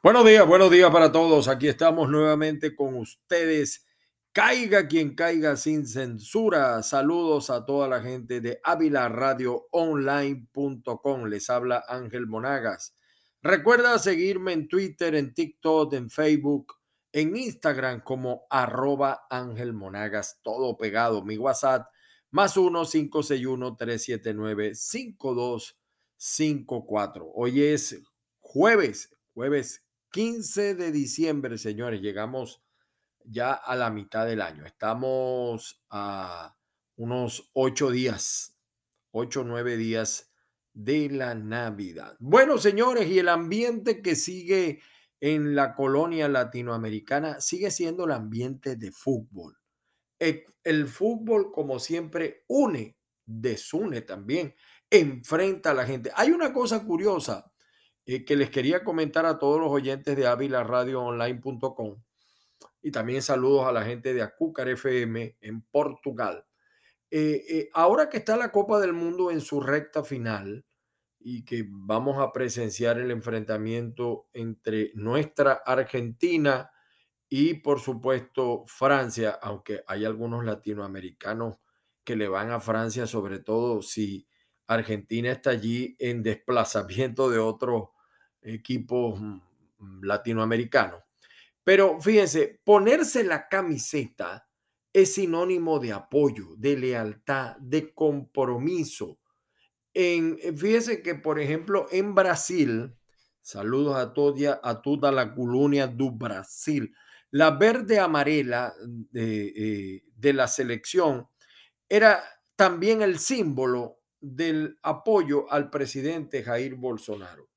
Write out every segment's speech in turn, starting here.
Buenos días, buenos días para todos. Aquí estamos nuevamente con ustedes. Caiga quien caiga sin censura. Saludos a toda la gente de Online.com. Les habla Ángel Monagas. Recuerda seguirme en Twitter, en TikTok, en Facebook, en Instagram como arroba Ángel Monagas, todo pegado. Mi WhatsApp más 1-561-379-5254. Hoy es jueves, jueves 15 de diciembre, señores, llegamos ya a la mitad del año. Estamos a unos ocho días, ocho, nueve días de la Navidad. Bueno, señores, y el ambiente que sigue en la colonia latinoamericana sigue siendo el ambiente de fútbol. El, el fútbol, como siempre, une, desune también, enfrenta a la gente. Hay una cosa curiosa eh, que les quería comentar a todos los oyentes de Online.com y también saludos a la gente de Acúcar FM en Portugal. Eh, eh, ahora que está la Copa del Mundo en su recta final y que vamos a presenciar el enfrentamiento entre nuestra Argentina y por supuesto Francia, aunque hay algunos latinoamericanos que le van a Francia, sobre todo si Argentina está allí en desplazamiento de otros equipos mm, mm, latinoamericanos. Pero fíjense, ponerse la camiseta es sinónimo de apoyo, de lealtad, de compromiso. En, eh, fíjense que, por ejemplo, en Brasil, saludos a toda, a toda la colonia do Brasil, la verde amarela de, eh, de la selección era también el símbolo del apoyo al presidente Jair Bolsonaro.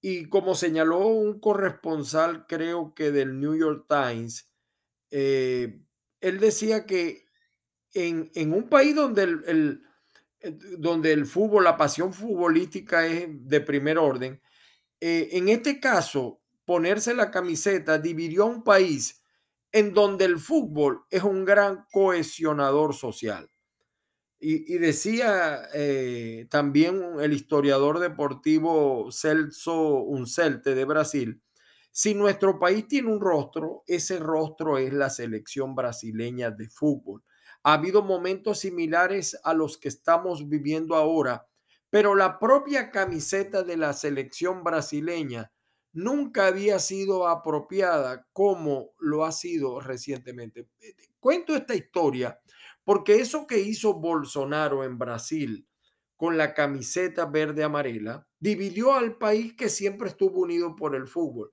Y como señaló un corresponsal, creo que del New York Times, eh, él decía que en, un país donde el, eh, donde el fútbol, la pasión futbolística es de primer orden, eh, en este caso, ponerse la camiseta dividió a un país en donde el fútbol es un gran cohesionador social. Y, decía eh, también el historiador deportivo Celso Uncelte de Brasil, si nuestro país tiene un rostro, ese rostro es la selección brasileña de fútbol. Ha habido momentos similares a los que estamos viviendo ahora, pero la propia camiseta de la selección brasileña nunca había sido apropiada como lo ha sido recientemente. Cuento esta historia porque eso que hizo Bolsonaro en Brasil con la camiseta verde amarela dividió al país que siempre estuvo unido por el fútbol.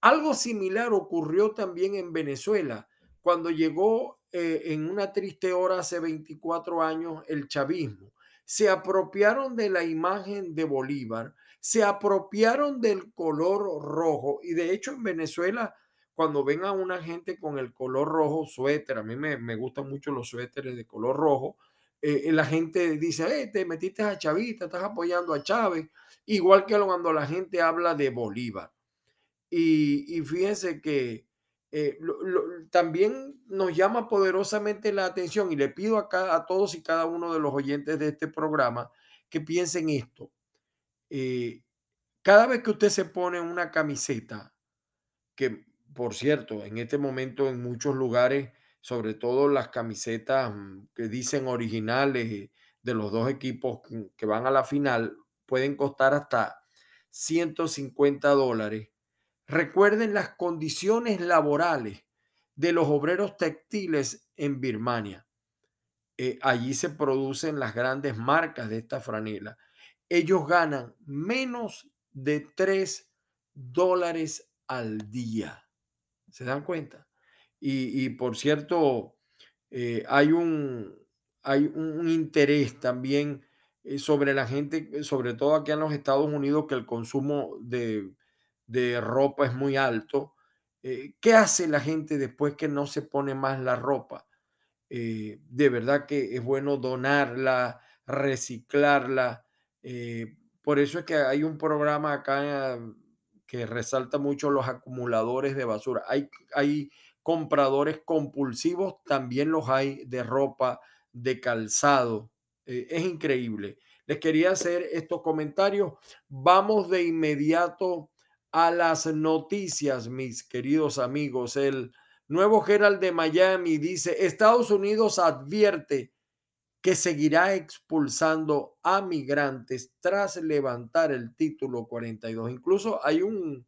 Algo similar ocurrió también en Venezuela cuando llegó eh, en una triste hora hace 24 años el chavismo. Se apropiaron de la imagen de Bolívar, se apropiaron del color rojo y de hecho en Venezuela cuando ven a una gente con el color rojo, suéter, a mí me, me gustan mucho los suéteres de color rojo, eh, eh, la gente dice, eh, te metiste a Chavista, estás apoyando a Chávez, igual que cuando la gente habla de Bolívar. Y, fíjense que también nos llama poderosamente la atención y le pido a, a todos y cada uno de los oyentes de este programa que piensen esto. cada vez que usted se pone una camiseta, que por cierto, en este momento en muchos lugares, sobre todo las camisetas mm, que dicen originales de los dos equipos que van a la final, pueden costar hasta 150 dólares. Recuerden las condiciones laborales de los obreros textiles en Birmania. Eh, allí se producen las grandes marcas de esta franela. Ellos ganan menos de 3 dólares al día. ¿Se dan cuenta? Y, por cierto, eh, hay, un, hay un interés también eh, sobre la gente, eh, sobre todo aquí en los Estados Unidos, que el consumo de, ropa es muy alto. ¿Qué hace la gente después que no se pone más la ropa? de verdad que es bueno donarla, reciclarla. por eso es que hay un programa acá que resalta mucho los acumuladores de basura. Hay, hay compradores compulsivos, también los hay de ropa, de calzado. Eh, es increíble. Les quería hacer estos comentarios. Vamos de inmediato a las noticias, mis queridos amigos. El nuevo Herald de Miami dice, Estados Unidos advierte que seguirá expulsando a migrantes tras levantar el título 42. Incluso hay, un,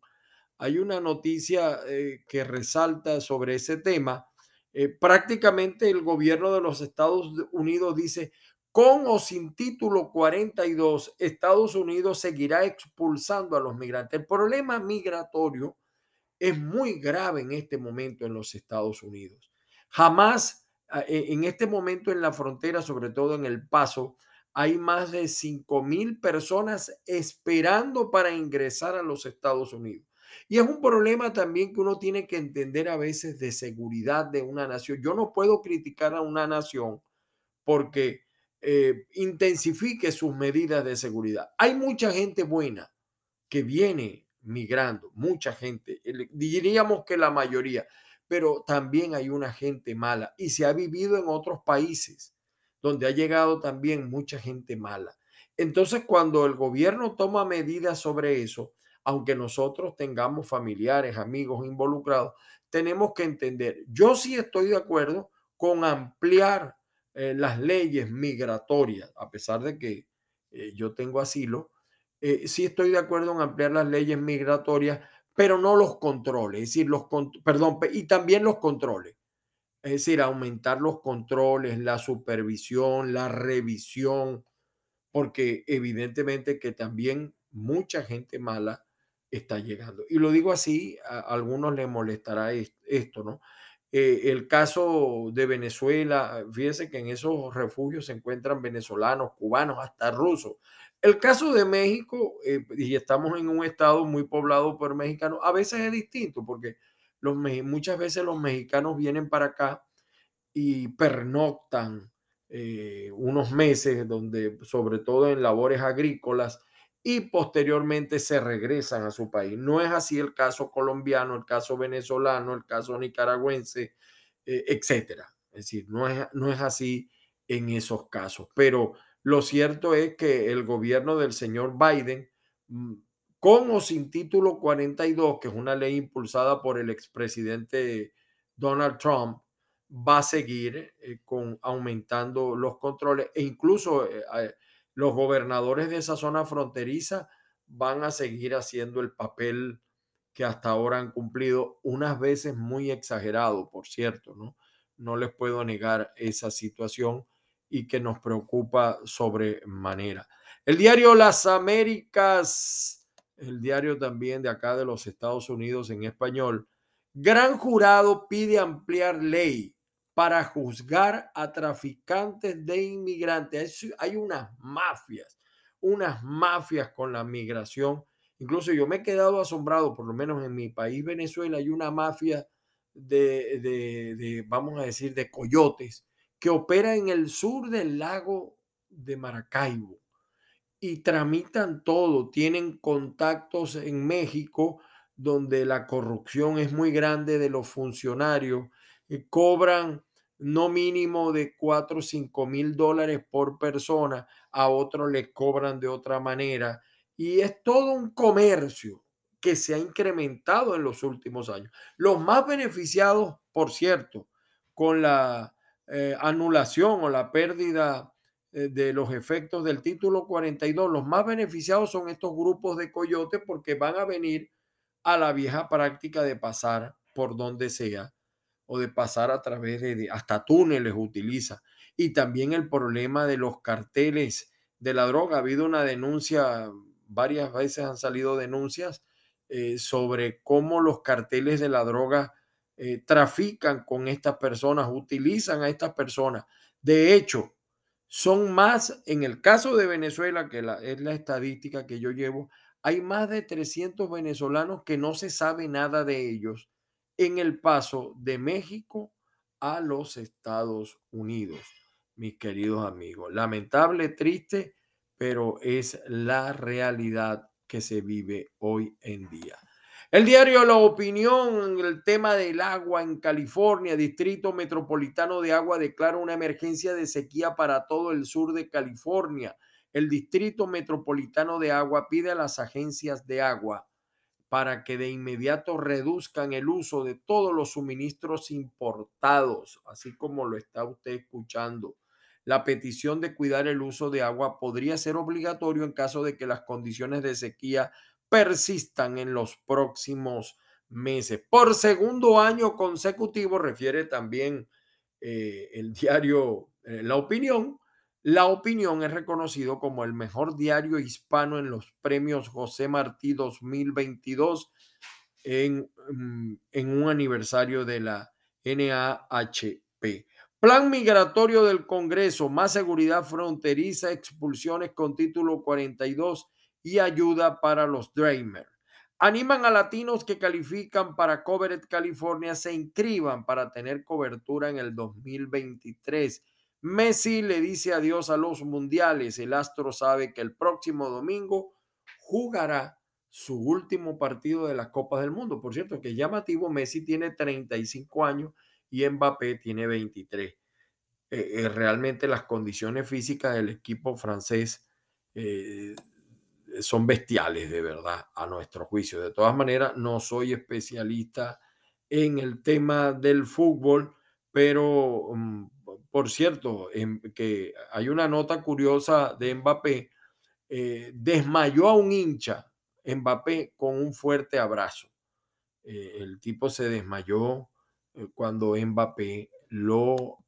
hay una noticia eh, que resalta sobre ese tema. Eh, prácticamente el gobierno de los Estados Unidos dice, con o sin título 42, Estados Unidos seguirá expulsando a los migrantes. El problema migratorio es muy grave en este momento en los Estados Unidos. Jamás en este momento en la frontera, sobre todo en El Paso, hay más de 5 mil personas esperando para ingresar a los Estados Unidos. Y es un problema también que uno tiene que entender a veces de seguridad de una nación. Yo no puedo criticar a una nación porque eh, intensifique sus medidas de seguridad. Hay mucha gente buena que viene migrando, mucha gente, diríamos que la mayoría, pero también hay una gente mala y se ha vivido en otros países donde ha llegado también mucha gente mala. Entonces, cuando el gobierno toma medidas sobre eso, aunque nosotros tengamos familiares, amigos involucrados, tenemos que entender, yo sí estoy de acuerdo con ampliar eh, las leyes migratorias, a pesar de que eh, yo tengo asilo, eh, sí estoy de acuerdo en ampliar las leyes migratorias, pero no los controles, es decir, los, perdón, y también los controles. Es decir, aumentar los controles, la supervisión, la revisión, porque evidentemente que también mucha gente mala está llegando. Y lo digo así, a algunos les molestará esto, ¿no? Eh, el caso de Venezuela, fíjense que en esos refugios se encuentran venezolanos, cubanos, hasta rusos. El caso de México, eh, y estamos en un estado muy poblado por mexicanos, a veces es distinto porque los, muchas veces los mexicanos vienen para acá y pernoctan eh, unos meses, donde sobre todo en labores agrícolas, y posteriormente se regresan a su país. No es así el caso colombiano, el caso venezolano, el caso nicaragüense, eh, etcétera. Es decir, no es, no es así en esos casos. Pero lo cierto es que el gobierno del señor Biden, mm, con o sin título 42, que es una ley impulsada por el expresidente Donald Trump, va a seguir eh, con aumentando los controles e incluso eh, los gobernadores de esa zona fronteriza van a seguir haciendo el papel que hasta ahora han cumplido, unas veces muy exagerado, por cierto, ¿no? No les puedo negar esa situación y que nos preocupa sobremanera. El diario Las Américas, el diario también de acá de los Estados Unidos en español, gran jurado pide ampliar ley para juzgar a traficantes de inmigrantes. Hay unas mafias, unas mafias con la migración. Incluso yo me he quedado asombrado, por lo menos en mi país, Venezuela, hay una mafia de, de, vamos a decir, de coyotes que opera en el sur del lago de Maracaibo y tramitan todo, tienen contactos en México donde la corrupción es muy grande de los funcionarios, y cobran no mínimo de 4 o 5 mil dólares por persona, a otros les cobran de otra manera. Y es todo un comercio que se ha incrementado en los últimos años. Los más beneficiados, por cierto, con la eh, anulación o la pérdida eh, de los efectos del título 42, los más beneficiados son estos grupos de coyotes porque van a venir a la vieja práctica de pasar por donde sea o de pasar a través de, hasta túneles utiliza. Y también el problema de los carteles de la droga. Ha habido una denuncia, varias veces han salido denuncias eh, sobre cómo los carteles de la droga eh, trafican con estas personas, utilizan a estas personas. De hecho, son más, en el caso de Venezuela, que es la estadística que yo llevo, hay más de 300 venezolanos que no se sabe nada de ellos en el paso de México a los Estados Unidos, mis queridos amigos. Lamentable, triste, pero es la realidad que se vive hoy en día. El diario La Opinión, el tema del agua en California, Distrito Metropolitano de Agua declara una emergencia de sequía para todo el sur de California. El Distrito Metropolitano de Agua pide a las agencias de agua para que de inmediato reduzcan el uso de todos los suministros importados, así como lo está usted escuchando. La petición de cuidar el uso de agua podría ser obligatorio en caso de que las condiciones de sequía persistan en los próximos meses. Por segundo año consecutivo, refiere también eh, el diario eh, La Opinión, la Opinión es reconocido como el mejor diario hispano en los premios José Martí 2022 en, mm, en un aniversario de la NAHP. Plan migratorio del Congreso, más seguridad fronteriza, expulsiones con título 42 y ayuda para los Dreamers. Animan a latinos que califican para Covered California se inscriban para tener cobertura en el 2023. Messi le dice adiós a los mundiales. El astro sabe que el próximo domingo jugará su último partido de las Copas del Mundo. Por cierto, que llamativo, Messi tiene 35 años y Mbappé tiene 23. Eh, eh, realmente las condiciones físicas del equipo francés eh, son bestiales, de verdad, a nuestro juicio. De todas maneras, no soy especialista en el tema del fútbol, pero mm, por cierto, que hay una nota curiosa de Mbappé, eh, desmayó a un hincha Mbappé con un fuerte abrazo. Eh, el tipo se desmayó eh, cuando Mbappé lo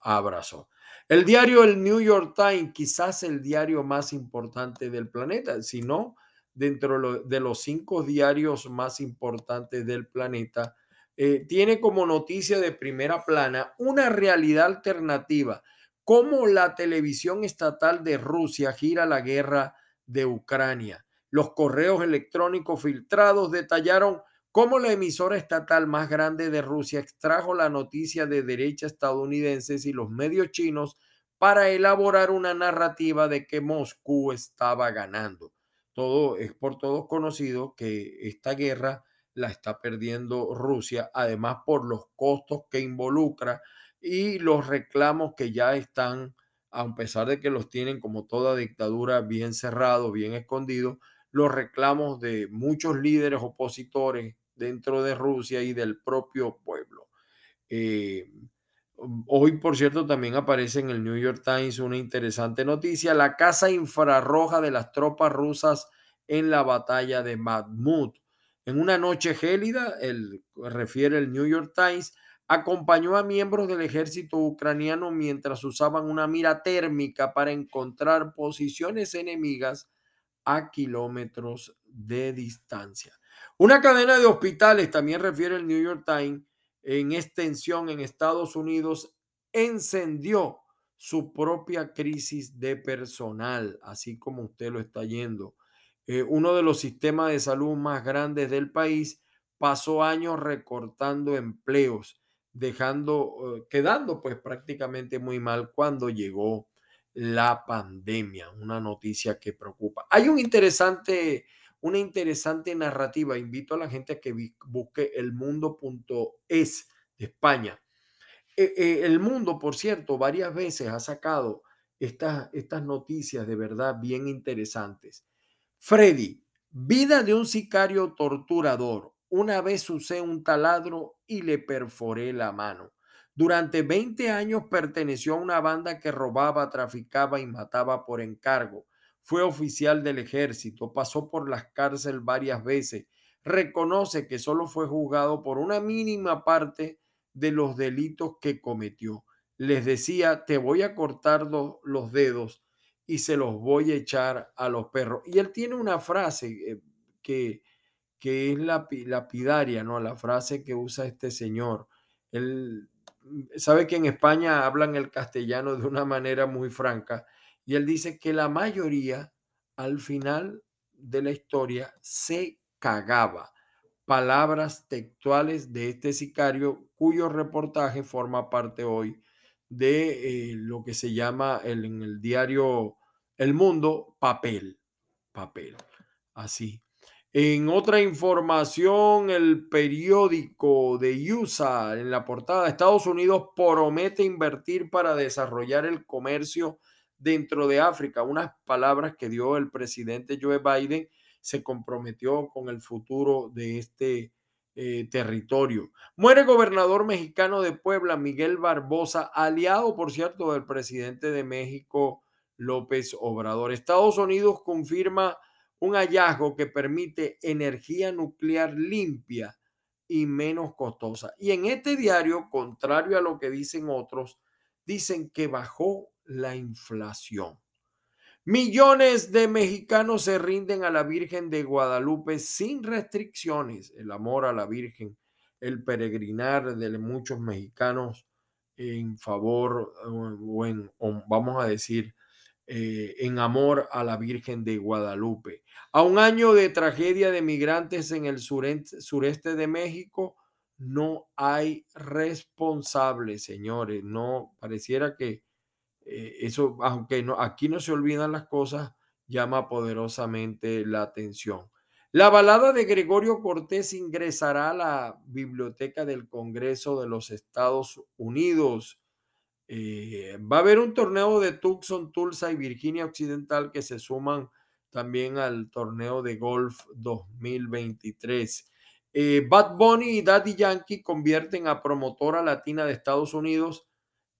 abrazó. El diario El New York Times, quizás el diario más importante del planeta, si no, dentro de los cinco diarios más importantes del planeta, eh, tiene como noticia de primera plana una realidad alternativa, cómo la televisión estatal de Rusia gira la guerra de Ucrania. Los correos electrónicos filtrados detallaron cómo la emisora estatal más grande de Rusia extrajo la noticia de derecha estadounidenses y los medios chinos para elaborar una narrativa de que Moscú estaba ganando. Todo es por todos conocido que esta guerra la está perdiendo Rusia, además por los costos que involucra y los reclamos que ya están, a pesar de que los tienen como toda dictadura bien cerrado, bien escondido, los reclamos de muchos líderes opositores dentro de Rusia y del propio pueblo. Eh, hoy, por cierto, también aparece en el New York Times una interesante noticia, la casa infrarroja de las tropas rusas en la batalla de Mahmud en una noche gélida, el, refiere el New York Times, acompañó a miembros del ejército ucraniano mientras usaban una mira térmica para encontrar posiciones enemigas a kilómetros de distancia. Una cadena de hospitales, también refiere el New York Times, en extensión en Estados Unidos, encendió su propia crisis de personal, así como usted lo está yendo. Eh, uno de los sistemas de salud más grandes del país, pasó años recortando empleos, dejando, eh, quedando pues prácticamente muy mal cuando llegó la pandemia, una noticia que preocupa. Hay un interesante, una interesante narrativa, invito a la gente a que busque elmundo.es de España. Eh, el mundo, por cierto, varias veces ha sacado estas, estas noticias de verdad bien interesantes. Freddy, vida de un sicario torturador. Una vez usé un taladro y le perforé la mano. Durante 20 años perteneció a una banda que robaba, traficaba y mataba por encargo. Fue oficial del ejército, pasó por las cárceles varias veces. Reconoce que solo fue juzgado por una mínima parte de los delitos que cometió. Les decía, te voy a cortar los dedos y se los voy a echar a los perros. Y él tiene una frase eh, que, que es la lapidaria, ¿no? La frase que usa este señor. Él mm, sabe que en España hablan el castellano de una manera muy franca y él dice que la mayoría al final de la historia se cagaba. Palabras textuales de este sicario cuyo reportaje forma parte hoy de eh, lo que se llama el, en el diario El Mundo, papel, papel, así. En otra información, el periódico de USA, en la portada, Estados Unidos promete invertir para desarrollar el comercio dentro de África, unas palabras que dio el presidente Joe Biden se comprometió con el futuro de este eh, territorio. Muere gobernador mexicano de Puebla, Miguel Barbosa, aliado, por cierto, del presidente de México, López Obrador. Estados Unidos confirma un hallazgo que permite energía nuclear limpia y menos costosa. Y en este diario, contrario a lo que dicen otros, dicen que bajó la inflación. Millones de mexicanos se rinden a la Virgen de Guadalupe sin restricciones. El amor a la Virgen, el peregrinar de muchos mexicanos en favor o en, vamos a decir, eh, en amor a la Virgen de Guadalupe. A un año de tragedia de migrantes en el sureste de México, no hay responsables, señores. No pareciera que eh, eso, aunque no, aquí no se olvidan las cosas, llama poderosamente la atención. La balada de Gregorio Cortés ingresará a la Biblioteca del Congreso de los Estados Unidos. Eh, va a haber un torneo de Tucson, Tulsa y Virginia Occidental que se suman también al torneo de golf 2023. Eh, Bad Bunny y Daddy Yankee convierten a promotora latina de Estados Unidos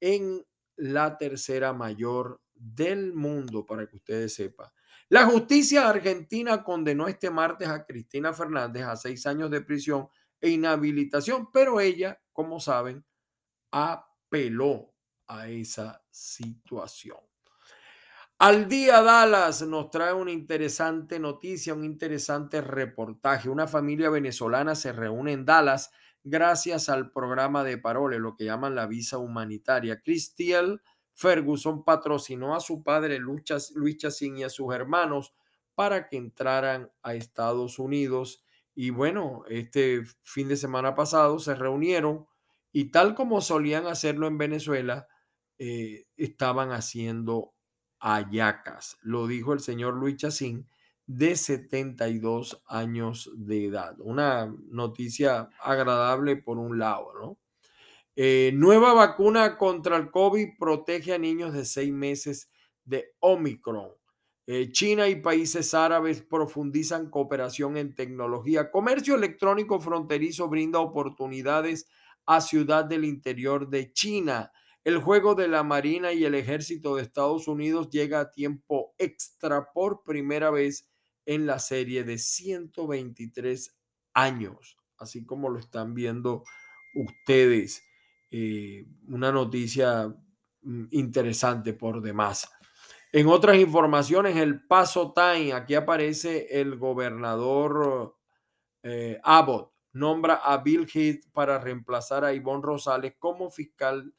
en la tercera mayor del mundo, para que ustedes sepan. La justicia argentina condenó este martes a Cristina Fernández a seis años de prisión e inhabilitación, pero ella, como saben, apeló a esa situación. Al día Dallas nos trae una interesante noticia, un interesante reportaje. Una familia venezolana se reúne en Dallas gracias al programa de Parole, lo que llaman la visa humanitaria. Christiel Ferguson patrocinó a su padre Luis Chacín y a sus hermanos para que entraran a Estados Unidos. Y bueno, este fin de semana pasado se reunieron y tal como solían hacerlo en Venezuela, eh, estaban haciendo ayacas. Lo dijo el señor Luis Chacín de 72 años de edad. Una noticia agradable por un lado, ¿no? Eh, nueva vacuna contra el COVID protege a niños de seis meses de Omicron. Eh, China y países árabes profundizan cooperación en tecnología. Comercio electrónico fronterizo brinda oportunidades a ciudad del interior de China. El juego de la Marina y el Ejército de Estados Unidos llega a tiempo extra por primera vez en la serie de 123 años, así como lo están viendo ustedes. Eh, una noticia mm, interesante por demás. En otras informaciones, el Paso Time, aquí aparece el gobernador eh, Abbott, nombra a Bill Heath para reemplazar a Ivonne Rosales como fiscal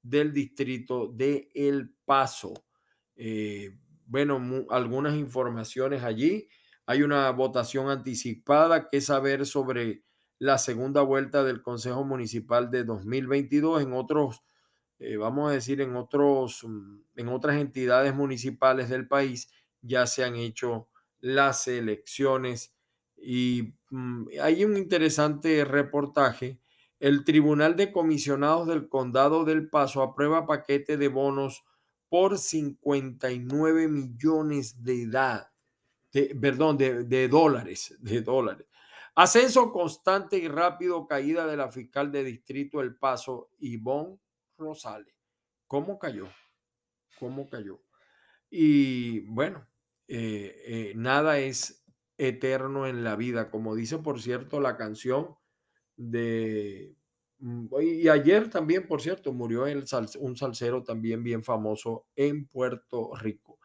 del distrito de El Paso. Eh, bueno, algunas informaciones allí. Hay una votación anticipada que saber sobre la segunda vuelta del Consejo Municipal de 2022 en otros, eh, vamos a decir, en otros, mm, en otras entidades municipales del país ya se han hecho las elecciones y mm, hay un interesante reportaje. El Tribunal de Comisionados del Condado del Paso aprueba paquete de bonos por 59 millones de edad, perdón, de, dólares, de dólares. Ascenso constante y rápido caída de la fiscal de distrito El Paso, Ivonne Rosales. ¿Cómo cayó? ¿Cómo cayó? Y bueno, eh, eh, nada es eterno en la vida, como dice por cierto la canción de y ayer también, por cierto, murió un salsero también bien famoso en Puerto Rico.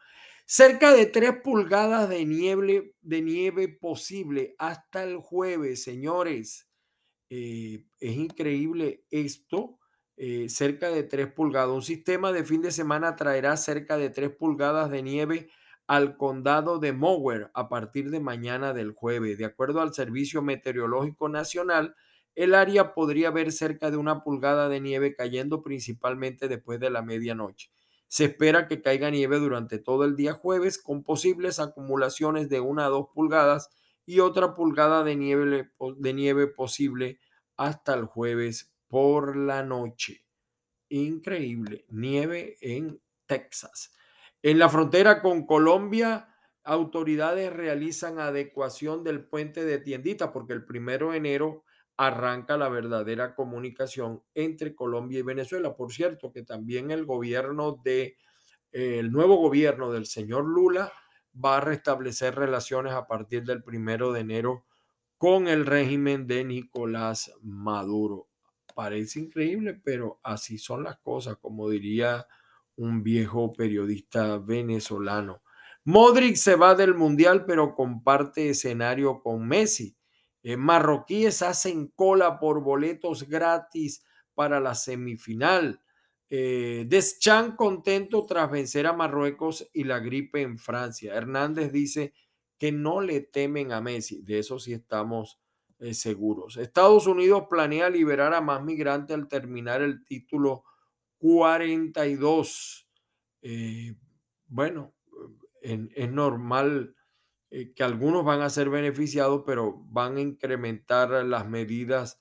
Cerca de 3 pulgadas de nieve, de nieve posible hasta el jueves, señores. Eh, es increíble esto. Eh, cerca de 3 pulgadas. Un sistema de fin de semana traerá cerca de 3 pulgadas de nieve al condado de Mower a partir de mañana del jueves. De acuerdo al Servicio Meteorológico Nacional, el área podría ver cerca de una pulgada de nieve cayendo principalmente después de la medianoche. Se espera que caiga nieve durante todo el día jueves con posibles acumulaciones de una a dos pulgadas y otra pulgada de nieve, de nieve posible hasta el jueves por la noche. Increíble, nieve en Texas. En la frontera con Colombia, autoridades realizan adecuación del puente de tiendita porque el primero de enero arranca la verdadera comunicación entre Colombia y Venezuela. Por cierto, que también el gobierno de el nuevo gobierno del señor Lula va a restablecer relaciones a partir del primero de enero con el régimen de Nicolás Maduro. Parece increíble, pero así son las cosas, como diría un viejo periodista venezolano. Modric se va del Mundial, pero comparte escenario con Messi. Eh, marroquíes hacen cola por boletos gratis para la semifinal. Eh, Deschamps contento tras vencer a Marruecos y la gripe en Francia. Hernández dice que no le temen a Messi. De eso sí estamos eh, seguros. Estados Unidos planea liberar a más migrantes al terminar el título 42. Eh, bueno, es normal eh, que algunos van a ser beneficiados, pero van a incrementar las medidas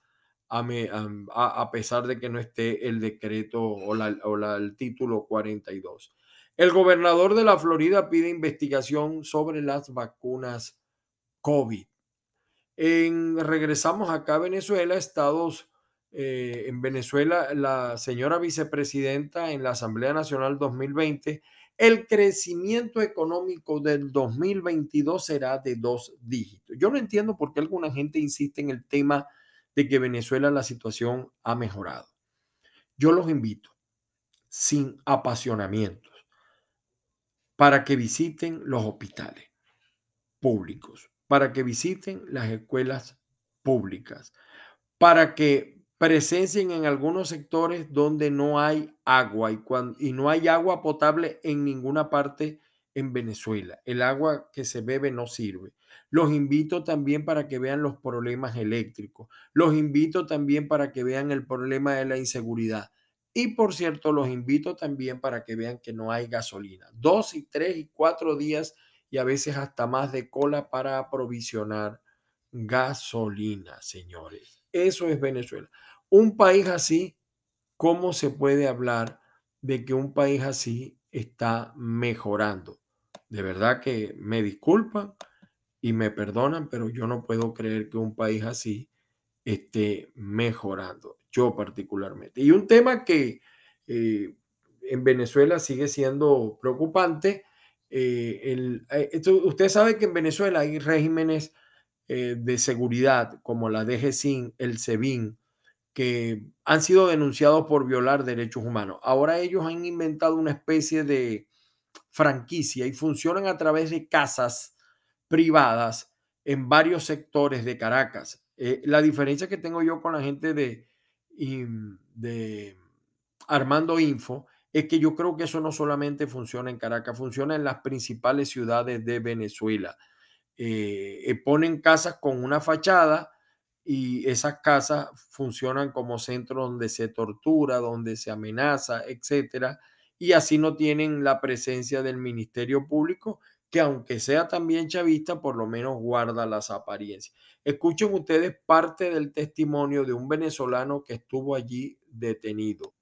a, pesar de que no esté el decreto o, o el título 42. El gobernador de la Florida pide investigación sobre las vacunas COVID. En, regresamos acá a Venezuela, Estados eh, en Venezuela, la señora vicepresidenta en la Asamblea Nacional 2020, el crecimiento económico del 2022 será de dos dígitos. Yo no entiendo por qué alguna gente insiste en el tema de que Venezuela la situación ha mejorado. Yo los invito, sin apasionamientos, para que visiten los hospitales públicos, para que visiten las escuelas públicas, para que presencien en algunos sectores donde no hay agua y, cuando, y no hay agua potable en ninguna parte en Venezuela. El agua que se bebe no sirve. Los invito también para que vean los problemas eléctricos. Los invito también para que vean el problema de la inseguridad. Y por cierto, los invito también para que vean que no hay gasolina. Dos y tres y cuatro días y a veces hasta más de cola para aprovisionar gasolina, señores. Eso es Venezuela. Un país así, ¿cómo se puede hablar de que un país así está mejorando? De verdad que me disculpan y me perdonan, pero yo no puedo creer que un país así esté mejorando, yo particularmente. Y un tema que eh, en Venezuela sigue siendo preocupante, eh, eh, usted sabe que en Venezuela hay regímenes de seguridad como la DGCIN, el SEBIN, que han sido denunciados por violar derechos humanos. Ahora ellos han inventado una especie de franquicia y funcionan a través de casas privadas en varios sectores de Caracas. Eh, la diferencia que tengo yo con la gente de, de Armando Info es que yo creo que eso no solamente funciona en Caracas, funciona en las principales ciudades de Venezuela. Eh, eh, ponen casas con una fachada y esas casas funcionan como centros donde se tortura, donde se amenaza, etcétera, y así no tienen la presencia del Ministerio Público, que aunque sea también chavista, por lo menos guarda las apariencias. Escuchen ustedes parte del testimonio de un venezolano que estuvo allí detenido.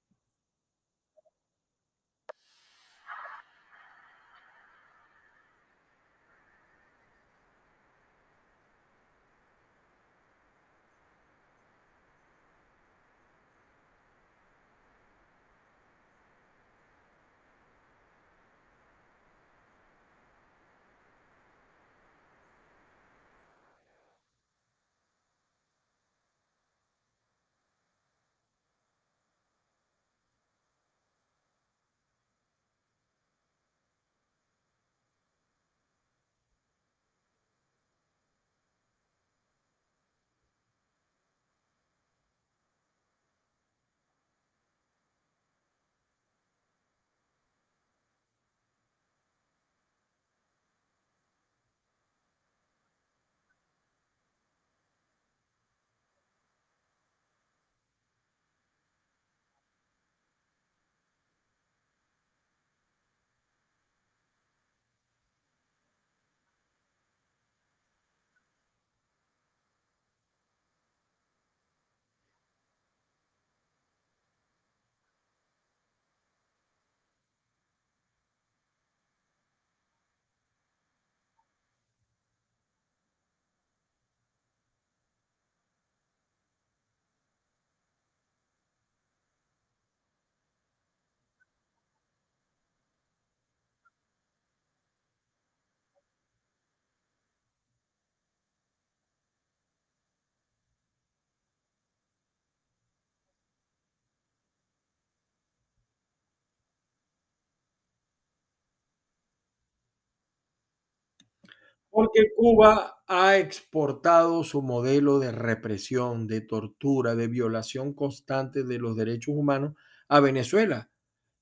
Porque Cuba ha exportado su modelo de represión, de tortura, de violación constante de los derechos humanos a Venezuela.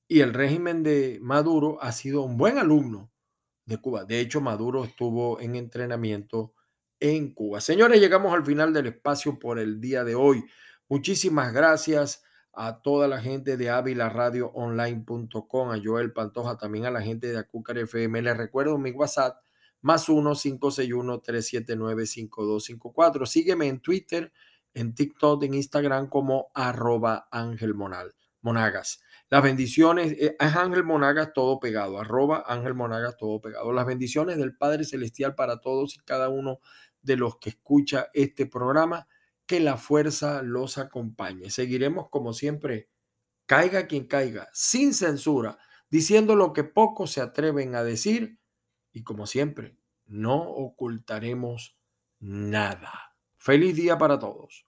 Y el régimen de Maduro ha sido un buen alumno de Cuba. De hecho, Maduro estuvo en entrenamiento en Cuba. Señores, llegamos al final del espacio por el día de hoy. Muchísimas gracias a toda la gente de avilaradioonline.com, a Joel Pantoja, también a la gente de Acúcar FM. Les recuerdo mi WhatsApp, más 1-561-379-5254. Sígueme en Twitter, en TikTok, en Instagram como arroba Ángel Monagas. Las bendiciones, eh, es Ángel Monagas todo pegado, arroba Ángel Monagas todo pegado. Las bendiciones del Padre Celestial para todos y cada uno de los que escucha este programa que la fuerza los acompañe. Seguiremos como siempre, caiga quien caiga, sin censura, diciendo lo que pocos se atreven a decir y como siempre, no ocultaremos nada. Feliz día para todos.